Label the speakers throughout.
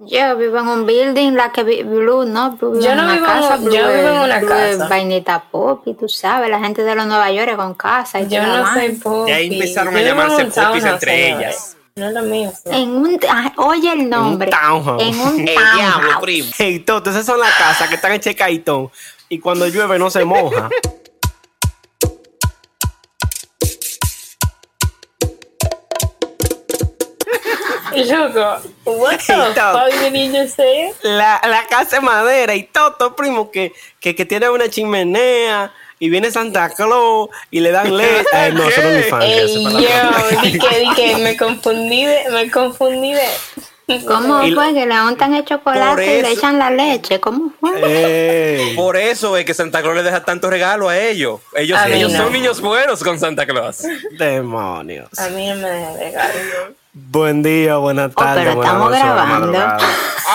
Speaker 1: Yo vivo en un building, la que vi- Blue, ¿no? Blue vive
Speaker 2: Yo
Speaker 1: en
Speaker 2: no
Speaker 1: una
Speaker 2: vivo en
Speaker 1: casa,
Speaker 2: un-
Speaker 1: Blue
Speaker 2: yo vivo en una
Speaker 1: Blue es
Speaker 2: casa.
Speaker 1: vainita pop, y tú sabes, la gente de los Nueva York con casa. Y
Speaker 2: Yo no
Speaker 1: vaina.
Speaker 2: soy popi.
Speaker 3: Ya empezaron
Speaker 2: Yo
Speaker 3: a
Speaker 2: en
Speaker 3: llamarse
Speaker 2: un
Speaker 3: popis
Speaker 2: townhouse,
Speaker 3: entre ellas.
Speaker 2: No es lo mismo.
Speaker 1: En un, ah, oye el nombre.
Speaker 4: townhouse.
Speaker 1: En un
Speaker 3: El diablo,
Speaker 1: townhouse.
Speaker 3: primo.
Speaker 4: Hey, esas son las casas que están en Checaitón y cuando llueve no se moja.
Speaker 2: Loco, what the fuck did you just say?
Speaker 4: La, la casa de madera y Toto, primo, que, que, que tiene una chimenea y viene Santa Claus y le dan leche. Ay, no, eso no es mi fan.
Speaker 2: Ey, yo, di que, di que me confundí de, me confundí de.
Speaker 1: ¿Cómo
Speaker 4: Y-
Speaker 1: fue que le untan el chocolate y le
Speaker 3: eso-
Speaker 1: echan la leche? ¿Cómo fue?
Speaker 4: Ey.
Speaker 3: Por eso es que Santa Claus le deja tanto regalo a ellos. Ellos,
Speaker 2: A
Speaker 3: ellos
Speaker 2: no.
Speaker 3: son niños buenos con Santa Claus.
Speaker 4: Demonios.
Speaker 2: A mí no me deja regalo.
Speaker 4: Buen día, buenas tardes.
Speaker 1: pero
Speaker 4: buenas
Speaker 1: estamos grabando.
Speaker 5: Ah,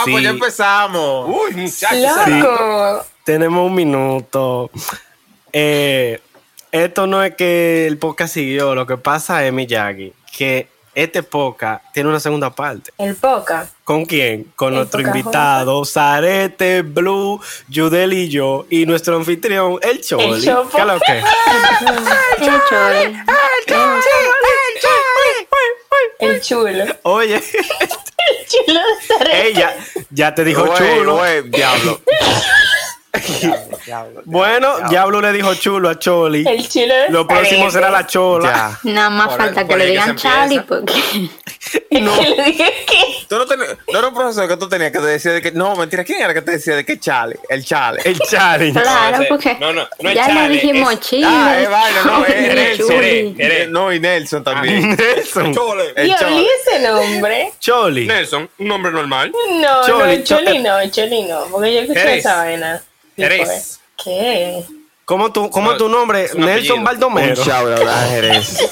Speaker 5: pues ya empezamos.
Speaker 3: Uy, muchachos.
Speaker 2: Loco.
Speaker 4: tenemos un minuto. Eh, esto no es que el podcast siguió. Lo que pasa es, Miyagi, que este podcast tiene una segunda parte.
Speaker 2: El poca.
Speaker 4: ¿Con quién? Con
Speaker 2: El
Speaker 4: nuestro invitado, Zarete, Blue, Yudel y yo, y nuestro anfitrión, el Choli.
Speaker 2: Chopo.
Speaker 4: ¿Qué es lo que?
Speaker 1: El.
Speaker 2: El chulo.
Speaker 4: Oye,
Speaker 2: El chulo de
Speaker 4: ella ya te dijo
Speaker 5: Güey,
Speaker 4: chulo.
Speaker 5: güey, diablo.
Speaker 4: Bueno, Diablo le dijo chulo a Choli.
Speaker 2: El chulo de
Speaker 4: Lo próximo será la chola.
Speaker 5: Ya.
Speaker 1: Nada más
Speaker 3: Por
Speaker 1: falta que le digan
Speaker 3: empieza.
Speaker 1: porque
Speaker 4: No.
Speaker 2: Que le dije que.
Speaker 5: Tú no, tenías- no era un profesor que tú tenías que te decía de que. No, mentira, ¿quién era que te decía de que chale? El chale.
Speaker 4: El Charlie.
Speaker 1: claro, porque
Speaker 3: no, no, no es
Speaker 1: ya le dijimos
Speaker 3: es-
Speaker 1: chile.
Speaker 5: Ah, es vaina, no, es
Speaker 1: y
Speaker 5: Nelson,
Speaker 1: chuli.
Speaker 5: No, y Nelson también.
Speaker 4: Nelson.
Speaker 3: Chole.
Speaker 5: El
Speaker 2: Yo
Speaker 5: chale.
Speaker 2: olí ese nombre.
Speaker 4: Choli.
Speaker 3: Nelson, un nombre normal.
Speaker 2: No,
Speaker 4: Choli,
Speaker 2: no, Choli
Speaker 4: Choli.
Speaker 2: no, Choli no. Porque yo escuché esa vaina.
Speaker 3: Jerez.
Speaker 2: ¿Qué?
Speaker 4: ¿Cómo, tu, cómo
Speaker 3: No,
Speaker 4: es tu nombre?
Speaker 3: es
Speaker 4: Nelson
Speaker 3: apellido.
Speaker 5: Un
Speaker 4: Baldomero.
Speaker 5: shout out a Jerez.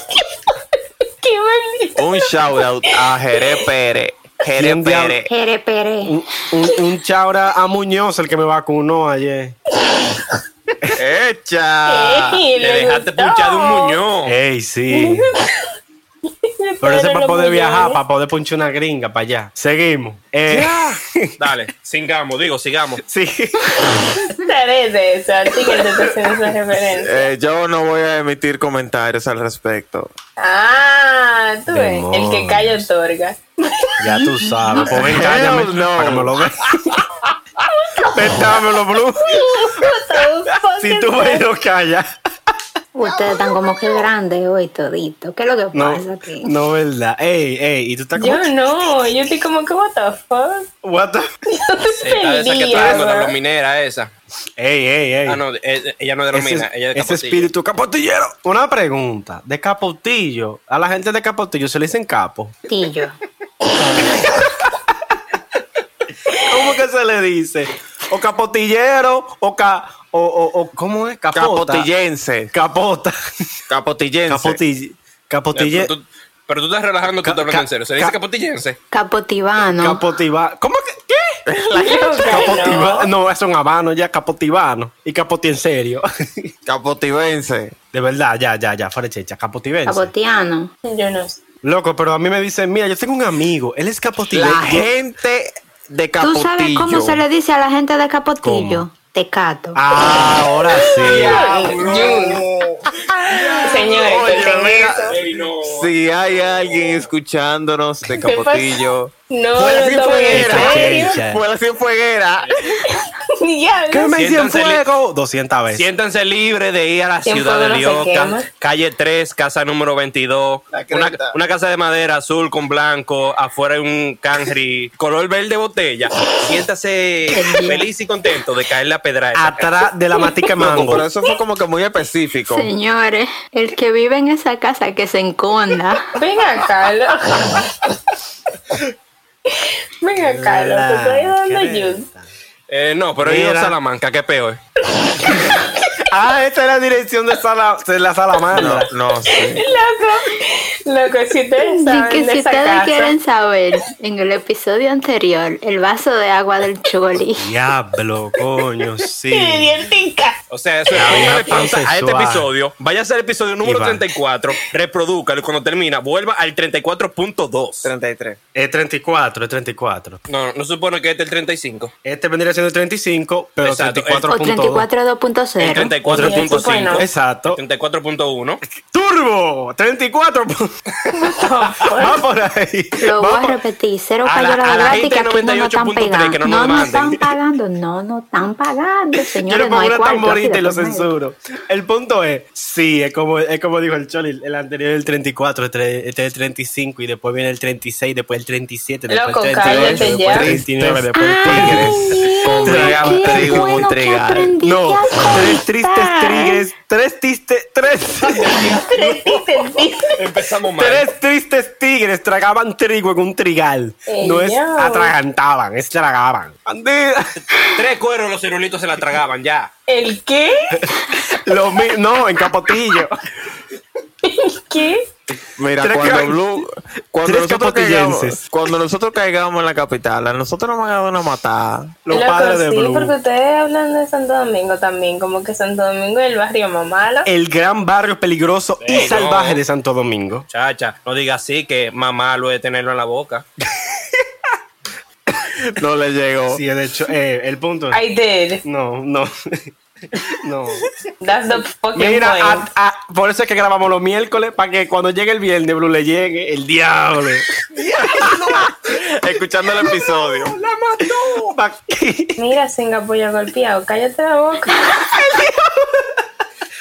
Speaker 2: ¿Qué?
Speaker 5: Un shout out a Jerez Pérez. Jerez. Pérez.
Speaker 1: Jere Pérez.
Speaker 4: Un, un, un chaura a Muñoz, el que me vacunó ayer.
Speaker 5: Echa.
Speaker 2: Ey,
Speaker 3: Te
Speaker 2: le
Speaker 3: dejaste punchar de un muñón.
Speaker 4: Ey, sí. Pero ese
Speaker 2: Pero
Speaker 4: para poder viajar, para poder punchar una gringa para allá. Seguimos. Eh,
Speaker 3: Dale, sigamos, digo, sigamos.
Speaker 4: sí.
Speaker 2: Eso.
Speaker 5: Eh, yo no voy a emitir comentarios al respecto.
Speaker 2: Ah, tú ves, el que calla otorga.
Speaker 4: Ya tú sabes. Pues ven, cállame.
Speaker 5: No.
Speaker 4: Para que me lo veas. Véntamelo, Blue. Si tú ves, no callas.
Speaker 1: Ustedes están como que grandes hoy todito. ¿Qué es lo que
Speaker 4: No,
Speaker 1: pasa aquí?
Speaker 4: no, verdad. Ey, ey, y tú estás como.
Speaker 2: Yo no, yo estoy como que, what the fuck.
Speaker 4: What the-
Speaker 3: Esa, esa que está viendo de los minera, esa.
Speaker 4: Ey, ey, ey.
Speaker 3: Ah, no, eh, ella no es de los
Speaker 4: ese,
Speaker 3: minas, ella es de
Speaker 4: ese espíritu capotillero. Una pregunta. De Capotillo, a la gente de Capotillo se le dicen capo.
Speaker 1: Tillo.
Speaker 4: ¿Cómo que se le dice? O capotillero, o ca, o, o, o ¿cómo es? Capota.
Speaker 5: Capotillense.
Speaker 4: Capota.
Speaker 5: Capotillense.
Speaker 4: Capotille.
Speaker 3: Pero
Speaker 4: Capotille.
Speaker 3: tú, pero tú estás relajando, tú estás hablando en
Speaker 4: ca-
Speaker 3: serio. Se dice capotillense.
Speaker 1: Capotivano.
Speaker 4: Capotiva. ¿Cómo que? ¿Qué?
Speaker 2: Loca,
Speaker 4: Capotiva.
Speaker 2: no.
Speaker 4: Es un habano ya, capotivano. Y capoti en serio.
Speaker 5: Capotivense.
Speaker 4: De verdad, ya, ya, ya, fuera checha. Capotivense.
Speaker 1: Capotiano.
Speaker 2: Yo no sé.
Speaker 4: Loco, pero a mí me dicen, mira, yo tengo un amigo, él es capotivense.
Speaker 5: La gente de
Speaker 1: ¿Tú
Speaker 5: Capotillo.
Speaker 1: sabes cómo se le dice a la gente de Capotillo?
Speaker 4: ¿Cómo?
Speaker 1: Tecato.
Speaker 4: Ah, ahora sí.
Speaker 2: Señores.
Speaker 5: Si hay alguien escuchándonos de
Speaker 2: ¿Qué
Speaker 5: Capotillo.
Speaker 2: No,
Speaker 5: Fue la cienfueguera.
Speaker 4: Checha.
Speaker 5: Fue la cienfueguera.
Speaker 2: Ya,
Speaker 4: ¿Qué me hicieron
Speaker 3: Siéntanse
Speaker 4: fuego? 200 veces.
Speaker 3: Siéntanse libres de ir a la ciudad
Speaker 2: de quema.
Speaker 3: calle 3, casa número 22.
Speaker 5: La
Speaker 3: Una, casa de madera azul con blanco, afuera hay un cangri, color verde botella. Siéntase feliz y contento de caerle a pedra.
Speaker 4: Atrás de la matica mango.
Speaker 5: pero eso fue como que muy específico.
Speaker 1: Señores, el que vive en esa casa que se enconda.
Speaker 2: Ven acá, loco. Ven acá, loco. Te estoy dando ayuda.
Speaker 3: Eh, no, pero he ido a
Speaker 4: Mira.
Speaker 3: Salamanca, qué peor.
Speaker 4: Ah, esta es la dirección de, sala, de la salamandra.
Speaker 5: No, no sé.
Speaker 2: Loco, loco, si ustedes saben
Speaker 1: que si ustedes
Speaker 2: casa,
Speaker 1: quieren saber, en el episodio anterior, el vaso de agua del Choli.
Speaker 4: Diablo, coño, sí.
Speaker 3: O sea, eso es póngale pausa a este episodio. Váyase al episodio número 34, reprodúcalo y cuando termina, vuelva al 34.2.
Speaker 5: 33.
Speaker 4: Es 34, es 34.
Speaker 3: No, no, no supone que este es el 35.
Speaker 4: Este vendría siendo el 35, pero
Speaker 3: Exacto,
Speaker 4: 34.2.
Speaker 1: O
Speaker 3: 34.2.0.
Speaker 1: 74.5.
Speaker 3: Bueno.
Speaker 4: Exacto.
Speaker 3: 74.1.
Speaker 4: Turbo, 34. Va por ahí.
Speaker 1: Lo voy a repetir, cero
Speaker 3: cayó la gráfica
Speaker 1: que no están pagando.
Speaker 3: No,
Speaker 1: no
Speaker 3: nos
Speaker 1: están pagando, no nos están pagando, señores.
Speaker 4: Yo
Speaker 1: no hay
Speaker 4: tamborita y lo censuro. El punto es, sí, es como, es como dijo el Choli, el anterior el 34, este, este es el 35 y después viene el 36, después el 37, después el 38, después el 39, después el 40.
Speaker 1: Tragamos
Speaker 5: trigo
Speaker 1: bueno muy
Speaker 5: trigal.
Speaker 4: No, tres tristes trigues, tres tristes, tres. tres tristes tigres.
Speaker 3: Empezamos mal.
Speaker 4: Tres tristes tigres tragaban trigo en un trigal. No es atragantaban, es tragaban.
Speaker 3: Tres cueros los cirulitos se la tragaban ya.
Speaker 2: ¿El qué?
Speaker 4: Lo no, en capotillo.
Speaker 2: ¿Qué?
Speaker 5: Mira,
Speaker 4: Tres
Speaker 5: cuando Blue, cuando nosotros, caigamos, cuando nosotros caigamos en la capital, a nosotros nos van a dar una matada.
Speaker 4: Los
Speaker 2: Loco,
Speaker 4: padres de
Speaker 2: sí,
Speaker 4: Blue.
Speaker 2: porque ustedes hablan de Santo Domingo también, como que Santo Domingo es el barrio más malo.
Speaker 4: El gran barrio peligroso y
Speaker 3: no.
Speaker 4: salvaje de Santo Domingo.
Speaker 3: Chacha, no diga así que mamá lo de tenerlo en la boca.
Speaker 5: No le llegó.
Speaker 4: Sí, de hecho, eh, el punto es.
Speaker 2: I did.
Speaker 4: No, no. No.
Speaker 2: That's the fucking
Speaker 4: Mira,
Speaker 2: point.
Speaker 4: a- a- por eso es que grabamos los miércoles, para que cuando llegue el viernes, Blue le llegue el diablo.
Speaker 5: Escuchando el episodio.
Speaker 4: ¡La mató!
Speaker 2: Mira, Singapur ya golpeado. Cállate la boca.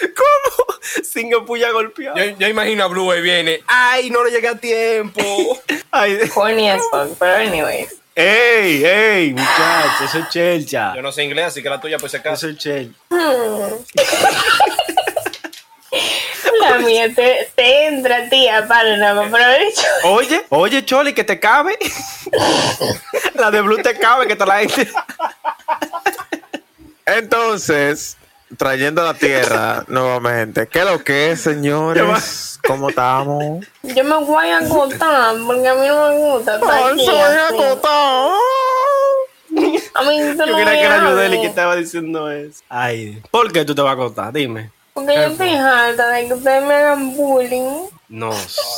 Speaker 4: ¿Cómo? Singapur ya golpeado.
Speaker 3: Yo, yo imagino a Blue y viene. ¡Ay, no le llegué a tiempo!
Speaker 4: Ay,
Speaker 2: Corny as fuck, pero anyways.
Speaker 4: ¡Ey, ey, muchacho! Eso es chelcha.
Speaker 3: Yo no sé inglés, así que la tuya pues se
Speaker 4: Eso
Speaker 3: casa.
Speaker 4: es chel.
Speaker 2: La mía te, te entra, tía, para me aprovecho.
Speaker 4: Oye, oye, Choli, que te cabe. La de Blue te cabe, que te la gente.
Speaker 5: Entonces, trayendo a la tierra nuevamente. ¿Qué es lo que es, señores? ¿Cómo estamos?
Speaker 2: Yo me voy a acotar porque a mí no me gusta. estar aquí así. A mí
Speaker 4: Yo
Speaker 2: tú no
Speaker 4: quería que
Speaker 2: me
Speaker 4: era Yudeli que estaba diciendo eso. Ay, ¿por qué tú te vas a contar? Dime.
Speaker 2: Porque yo estoy harta de que ustedes me hagan bullying.
Speaker 4: No,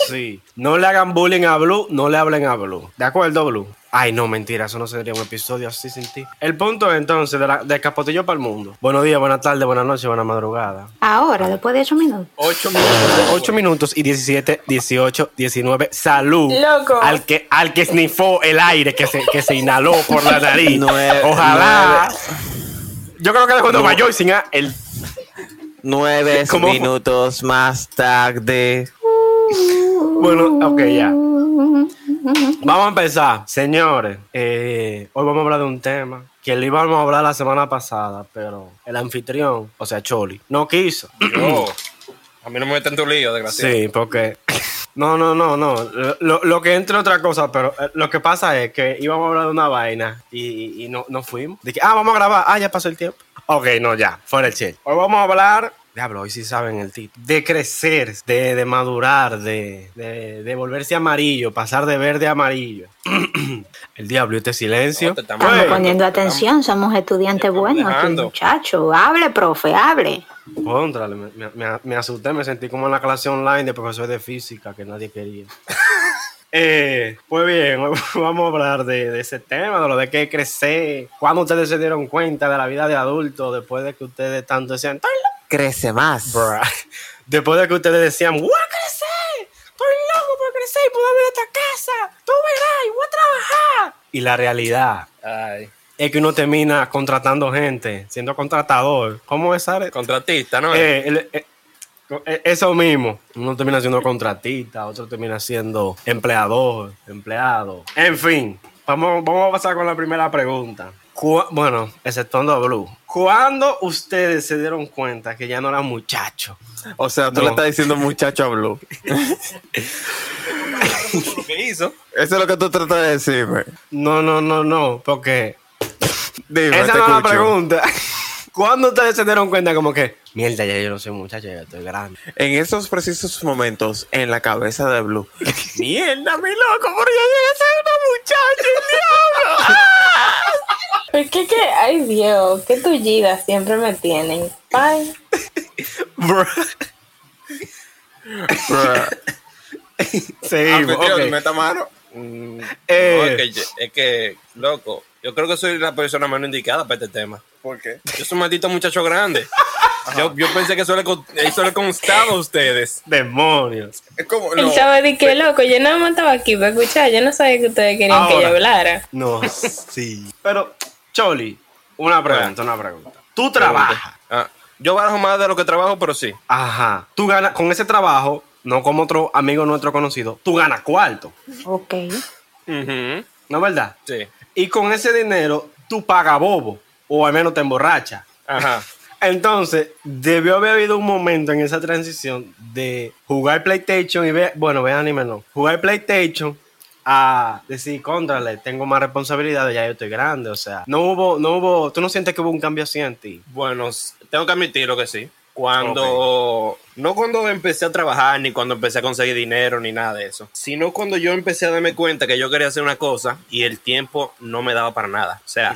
Speaker 4: sí. No le hagan bullying a Blue, no le hablen a Blue. ¿De acuerdo, Blue? Ay, no, mentira, eso no sería un episodio así sin ti. El punto es, entonces de, la, de Capotillo para el mundo. Buenos días, buenas tardes, buenas noches, buenas madrugadas.
Speaker 1: Ahora, después de 8 minutos.
Speaker 3: Ocho minutos.
Speaker 4: 8 minutos y 17, 18, 19. Salud.
Speaker 2: Loco.
Speaker 4: Al que, al que snifó el aire que se, que se inhaló por la nariz.
Speaker 5: Nueve-
Speaker 4: Ojalá. Yo creo que cuando Nueva York sin a- el.
Speaker 5: Nueve
Speaker 4: ¿Cómo?
Speaker 5: minutos más tarde.
Speaker 4: Bueno, ok, ya. Vamos a empezar. Señores, eh, hoy vamos a hablar de un tema que le íbamos a hablar la semana pasada, pero el anfitrión, o sea, Choli, no quiso.
Speaker 3: Yo. A mí no me meten tu lío, desgraciado.
Speaker 4: Sí, porque. No, no, no, no. Lo, lo que entre otra cosa, pero eh, lo que pasa es que íbamos a hablar de una vaina y, y no, no fuimos. De que, ah, vamos a grabar. Ah, ya pasó el tiempo. Ok, no, ya, fuera el chill. Hoy vamos a hablar. Diablo, hoy sí saben el título. De crecer, de, de madurar, de, de, de volverse amarillo, pasar de verde a amarillo. el diablo, y este silencio.
Speaker 3: No, te estamos-
Speaker 1: poniendo atención, somos estudiantes buenos aquí, muchacho. Hable, profe, hable.
Speaker 4: Contrale, me, me- me- me asusté, me sentí como en la clase online de profesor de física que nadie quería. Eh, pues bien, hoy vamos a hablar de, de ese tema, de lo de que crecer. ¿Cuándo ustedes se dieron cuenta de la vida de adulto después de que ustedes tanto decían, "Estoy
Speaker 5: Crece más.
Speaker 4: loco"? Después de que ustedes decían, voy a crecer, estoy loco por crecer y puedo ver esta casa, tú verás y voy a trabajar. Y la realidad
Speaker 3: Ay.
Speaker 4: es que uno termina contratando gente, siendo contratador. ¿Cómo es, Sare?
Speaker 3: Contratista, ¿no?
Speaker 4: Eh, el- eh, eh, eso mismo. Uno termina siendo contratista, otro termina siendo empleador, empleado. En fin, vamos, vamos a pasar con la primera pregunta. Bueno, exceptuando a Blue. ¿Cuándo ustedes se dieron cuenta que ya no eran muchachos?
Speaker 5: O sea, tú
Speaker 4: No.
Speaker 5: le estás diciendo muchacho a Blue.
Speaker 3: lo que hizo.
Speaker 5: Eso es lo que tú tratas de decirme.
Speaker 4: No, no, no, no, porque
Speaker 5: Dime,
Speaker 4: esa no es la pregunta. ¿Cuándo ustedes se dieron cuenta como que, mierda, ya yo no soy muchacho, ya estoy grande?
Speaker 5: En esos precisos momentos, en la cabeza de Blue. Mierda, mi loco, pero yo llegué a ser una muchacha, el diablo.
Speaker 2: ¿Por qué que, ay Dios, qué tullidas siempre me tienen? Ay,
Speaker 4: Bro.
Speaker 5: Bruh.
Speaker 4: Sí,
Speaker 5: Anfitrión,
Speaker 4: ok.
Speaker 5: meta mano.
Speaker 3: Mm,
Speaker 4: Eh.
Speaker 3: no, es, que, es que, loco, yo creo que soy la persona menos indicada para este tema.
Speaker 5: ¿Por qué?
Speaker 3: Yo soy un maldito muchacho grande. Yo, yo pensé que eso le, con- eso le constaba a ustedes.
Speaker 4: Demonios.
Speaker 5: Es como,
Speaker 2: él
Speaker 5: no.
Speaker 2: de que loco, yo nada más estaba aquí para escuchar, yo no sabía que ustedes querían que
Speaker 4: Ahora.
Speaker 2: yo hablara.
Speaker 4: No, sí. Pero, Choli, una pregunta, una pregunta. Tú trabajas.
Speaker 3: Ah, yo barajo más de lo que trabajo, pero sí.
Speaker 4: Ajá. Tú ganas, con ese trabajo, no como otro amigo nuestro conocido, tú ganas cuarto.
Speaker 1: Ok.
Speaker 4: ¿No es verdad?
Speaker 3: Sí.
Speaker 4: Y con ese dinero, tú pagas bobo. O al menos te emborracha.
Speaker 3: Ajá.
Speaker 4: Entonces, debió haber habido un momento en esa transición de jugar PlayStation y ver, bueno, ver anime no, jugar PlayStation a decir, contrale, tengo más responsabilidades, ya yo estoy grande, o sea, no hubo, no hubo, tú no sientes que hubo un cambio así en ti.
Speaker 3: Bueno, tengo que admitirlo que sí. Cuando, no cuando empecé a trabajar, ni cuando empecé a conseguir dinero, ni nada de eso, sino cuando yo empecé a darme cuenta que yo quería hacer una cosa y el tiempo no me daba para nada. O sea,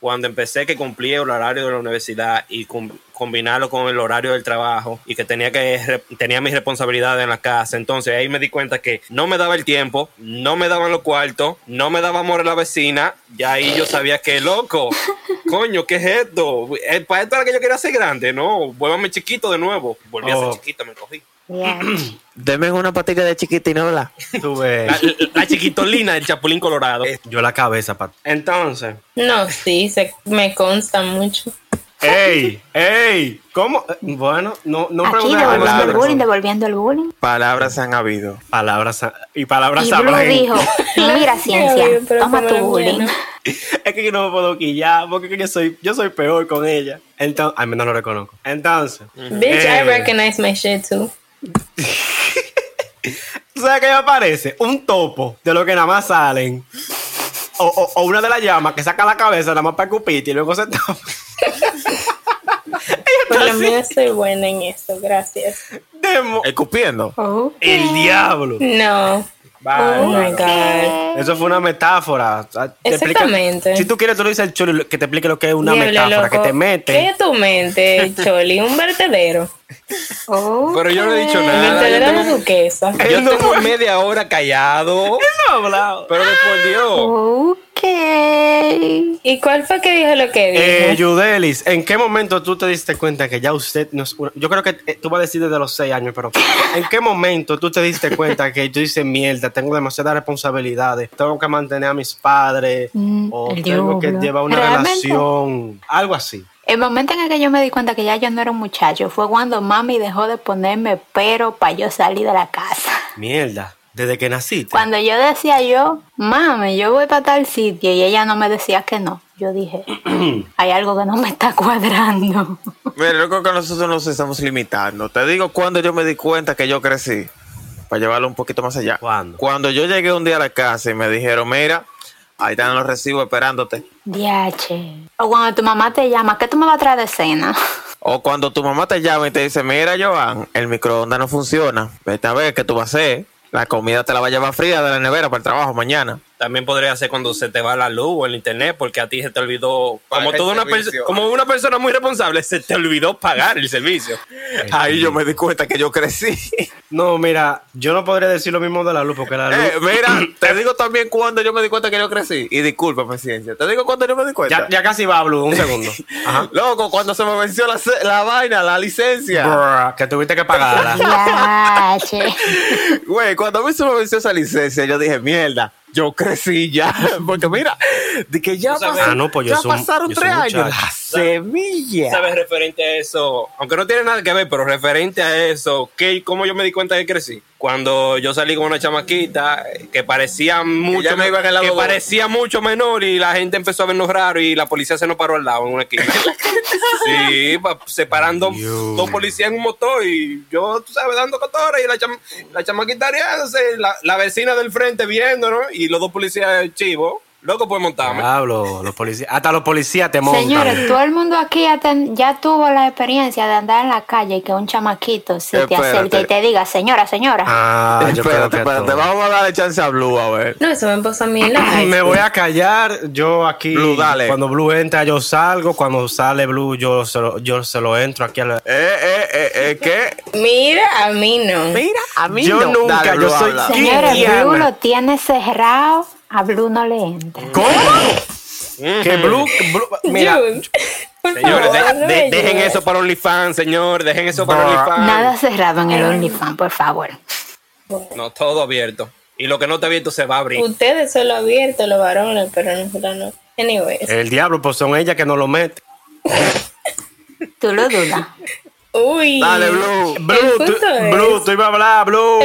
Speaker 3: cuando empecé que cumplía el horario de la universidad y com- combinarlo con el horario del trabajo y que tenía que tenía mis responsabilidades en la casa, entonces ahí me di cuenta que no me daba el tiempo, no me daban los cuartos, no me daba amor a la vecina, y ahí yo sabía que loco, coño, ¿qué es esto? Eh, Para esto era que yo quería ser grande, no, vuélvame chiquito de nuevo, volví a
Speaker 4: Oh.
Speaker 3: ser chiquito, me cogí.
Speaker 1: Ya.
Speaker 5: Deme una patilla de chiquitinola.
Speaker 4: Tú ves,
Speaker 3: La, la chiquitolina del Chapulín Colorado.
Speaker 4: yo la cabeza, pa. Entonces,
Speaker 2: No, sí, se, me consta mucho.
Speaker 4: ¡Ey! ¡ey! ¿Cómo? Eh, Bueno, no, no
Speaker 1: Aquí
Speaker 4: preguntes
Speaker 1: devolviendo el bullying, devolviendo el bullying.
Speaker 5: Palabras han habido.
Speaker 4: Palabras y palabras
Speaker 1: Y Blue dijo, mira ciencia, toma tu bullying.
Speaker 4: Es que yo no me puedo quillar porque yo soy, yo soy peor con ella. Entonces, al menos lo reconozco. Entonces,
Speaker 2: Bitch,
Speaker 4: eh,
Speaker 2: I recognize my shit too.
Speaker 4: ¿tú sabes qué me parece? Un topo de lo que nada más salen. O, o- o una de las llamas que saca la cabeza nada más para cupir y luego se tapa.
Speaker 2: Lo menos soy buena en eso, gracias.
Speaker 4: Demo-
Speaker 5: Escupiendo.
Speaker 4: El diablo.
Speaker 2: No. Oh my God.
Speaker 4: Eso fue una metáfora. O sea, te explica-
Speaker 2: Exactamente.
Speaker 4: si tú quieres, tú le dices al cholo que te explique lo que es una
Speaker 2: Diablo,
Speaker 4: metáfora,
Speaker 2: loco.
Speaker 4: que te
Speaker 2: ¿Qué
Speaker 4: mete.
Speaker 2: es tu mente, Choli? Un vertedero.
Speaker 3: Pero yo no he dicho nada. Tengo,
Speaker 2: duquesa.
Speaker 3: yo
Speaker 4: Él no
Speaker 3: tengo
Speaker 4: fue-
Speaker 3: media hora callado.
Speaker 4: No, hablado.
Speaker 3: Pero después Dios.
Speaker 1: Ok.
Speaker 2: ¿Y cuál fue que dijo lo que dijo?
Speaker 4: Eh, Yudelis, ¿en qué momento tú te diste cuenta que ya usted no es una- Yo creo que eh, tú vas a decir desde los seis años, pero ¿en qué momento tú te diste cuenta que tú dices, mierda, tengo demasiadas responsabilidades, tengo que mantener a mis padres,
Speaker 1: Mm,
Speaker 4: o tengo que llevar una
Speaker 1: Realmente.
Speaker 4: relación, algo así?
Speaker 1: El momento en el que yo me di cuenta que ya yo no era un muchacho fue cuando mami dejó de ponerme pero para yo salir de la casa.
Speaker 4: Mierda, desde que naciste.
Speaker 1: Cuando yo decía yo, mami, yo voy para tal sitio y ella no me decía que no, yo dije, hay algo que no me está cuadrando.
Speaker 5: Mira, yo creo que nosotros nos estamos limitando. Te digo cuando yo me di cuenta que yo crecí. Para llevarlo un poquito más allá.
Speaker 4: ¿Cuándo?
Speaker 5: Cuando yo llegué un día a la casa y me dijeron, mira, ahí están los recibos esperándote.
Speaker 1: Diache. O cuando tu mamá te llama, ¿qué tú me vas a traer de cena?
Speaker 5: O cuando tu mamá te llama y te dice, mira, Joan, el microondas no funciona. Vete a ver qué tú vas a hacer. La comida te la va a llevar fría de la nevera para el trabajo mañana.
Speaker 3: También podría ser cuando se te va la luz o el internet, porque a ti se te olvidó, como, toda una como una persona muy responsable, se te olvidó pagar el servicio.
Speaker 5: Ahí yo me di cuenta que yo crecí.
Speaker 4: No, mira, yo no podría decir lo mismo de la luz, porque la luz...
Speaker 5: Eh, mira, te digo también cuando yo me di cuenta que yo crecí. Y disculpa, paciencia. Te digo cuando yo me di cuenta.
Speaker 4: ya, ya casi va, Blue, un segundo. Ajá.
Speaker 5: Loco, cuando se me venció la, la vaina, la licencia.
Speaker 4: Brr, que tuviste que pagarla.
Speaker 5: Güey, cuando a mí se me venció esa licencia, yo dije, mierda, yo crecí ya. Porque mira, de que ya,
Speaker 3: Tú sabes-
Speaker 5: pasaron,
Speaker 4: Ah, no, pues
Speaker 5: ya
Speaker 4: soy
Speaker 5: pasaron tres años. La semilla.
Speaker 3: ¿Sabes? Referente a eso, aunque no tiene nada que ver, pero referente a eso, ¿qué, ¿cómo yo me di cuenta que crecí? Cuando yo salí con una chamaquita que parecía mucho, que parecía mucho menor y la gente empezó a vernos raro y la policía se nos paró al lado en una esquina. sí, pa- separando
Speaker 4: Dios.
Speaker 3: dos policías en un motor y yo, tú sabes, dando cotora y la, cham- la chamaquita riéndose, la, la vecina del frente viéndonos y los dos policías chivos. Loco, puedes montarme.
Speaker 4: Diablo, los policías, hasta los policías te montan.
Speaker 1: Señores, todo el mundo aquí ya, ten- ya tuvo la experiencia de andar en la calle y que un chamaquito se te acerque y te diga, señora, señora.
Speaker 4: Ah, yo
Speaker 5: espérate, espérate, vamos a darle chance a Blue a ver.
Speaker 2: No, eso me pasó a mí en la
Speaker 4: Me voy a callar, yo aquí,
Speaker 5: Blue, dale.
Speaker 4: cuando Blue entra yo salgo, cuando sale Blue yo se lo, yo se lo entro aquí a la...
Speaker 5: Eh, eh, eh, eh, ¿qué?
Speaker 2: Mira, a mí no.
Speaker 5: Mira, a mí
Speaker 4: Yo
Speaker 5: no.
Speaker 4: nunca,
Speaker 5: Dale,
Speaker 4: yo soy-.
Speaker 1: Señores? Blue lo tiene cerrado, a Blue no le entra.
Speaker 4: ¿Cómo? Que Blue, Blue- mira,
Speaker 3: Señores,
Speaker 2: favor,
Speaker 3: de-
Speaker 2: no
Speaker 3: de-
Speaker 2: me
Speaker 3: dejen eso para OnlyFans, señor. Dejen eso para. OnlyFans.
Speaker 1: Nada cerrado en el OnlyFans, por favor.
Speaker 3: No, todo abierto. Y lo que no está abierto se va a abrir.
Speaker 2: Ustedes son los abiertos, los varones, pero nosotros no. Anyways.
Speaker 4: el diablo, pues son ellas que no lo meten.
Speaker 1: Tú lo dudas.
Speaker 2: Uy.
Speaker 5: Dale, Blue.
Speaker 4: Blue, tú, Blue, tú ibas a hablar, Blue.